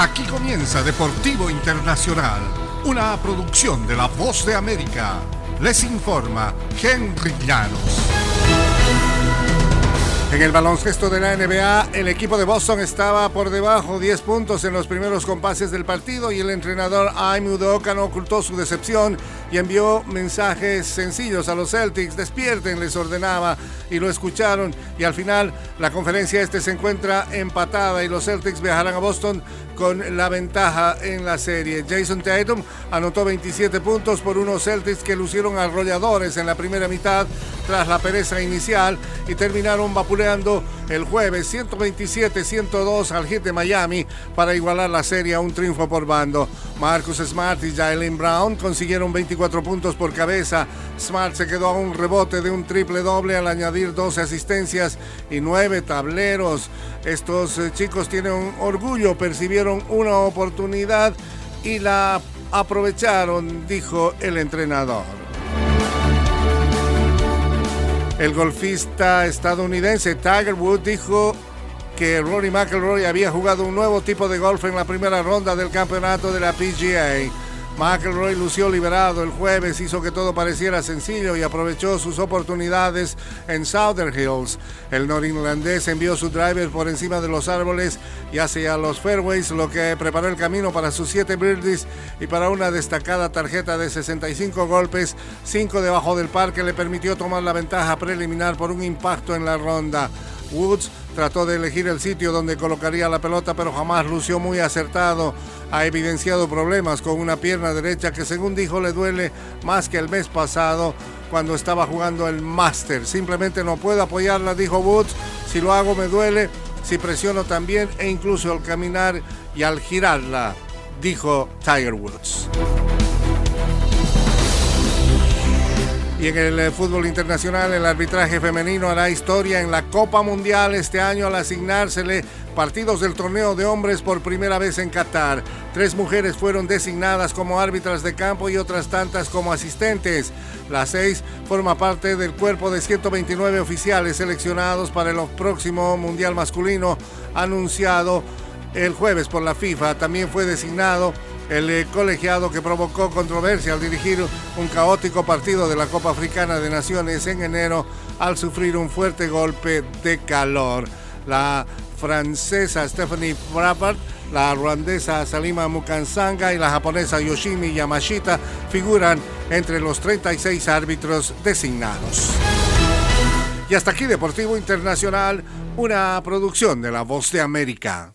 Aquí comienza Deportivo Internacional, una producción de La Voz de América. Les informa Henry Llanos. En el baloncesto de la NBA, el equipo de Boston estaba por debajo 10 puntos en los primeros compases del partido y el entrenador Aime Udoka no ocultó su decepción y envió mensajes sencillos a los Celtics. Despierten, les ordenaba y lo escucharon y al final la conferencia este se encuentra empatada y los Celtics viajarán a Boston con la ventaja en la serie. Jason Tatum anotó 27 puntos por unos Celtics que lucieron arrolladores en la primera mitad tras la pereza inicial y terminaron vapuleando el jueves 127-102 al hit de Miami para igualar la serie a un triunfo por bando. Marcus Smart y Jalen Brown consiguieron 24 puntos por cabeza. Smart se quedó a un rebote de un triple doble al añadir 12 asistencias y 9 tableros. Estos eh, chicos tienen orgullo, percibieron una oportunidad y la aprovecharon, dijo el entrenador. El golfista estadounidense Tiger Woods dijo que Rory McIlroy había jugado un nuevo tipo de golf en la primera ronda del campeonato de la PGA. McElroy lució liberado el jueves, hizo que todo pareciera sencillo y aprovechó sus oportunidades en Southern Hills. El norirlandés envió su driver por encima de los árboles y hacia los fairways, lo que preparó el camino para sus siete birdies y para una destacada tarjeta de 65 golpes, cinco debajo del par que le permitió tomar la ventaja preliminar por un impacto en la ronda. Woods trató de elegir el sitio donde colocaría la pelota, pero jamás lució muy acertado. Ha evidenciado problemas con una pierna derecha que según dijo le duele más que el mes pasado cuando estaba jugando el Master. Simplemente no puedo apoyarla, dijo Woods. Si lo hago me duele, si presiono también e incluso al caminar y al girarla, dijo Tiger Woods. Y en el eh, fútbol internacional, el arbitraje femenino hará historia en la Copa Mundial este año al asignársele partidos del torneo de hombres por primera vez en Qatar. Tres mujeres fueron designadas como árbitras de campo y otras tantas como asistentes. Las seis forma parte del cuerpo de 129 oficiales seleccionados para el próximo Mundial masculino anunciado el jueves por la FIFA. También fue designado el eh, colegiado que provocó controversia al dirigir un caótico partido de la Copa Africana de Naciones en enero al sufrir un fuerte golpe de calor. La francesa Stephanie Frappart, la ruandesa Salima Mukansanga y la japonesa Yoshimi Yamashita figuran entre los 36 árbitros designados. Y hasta aquí Deportivo Internacional, una producción de La Voz de América.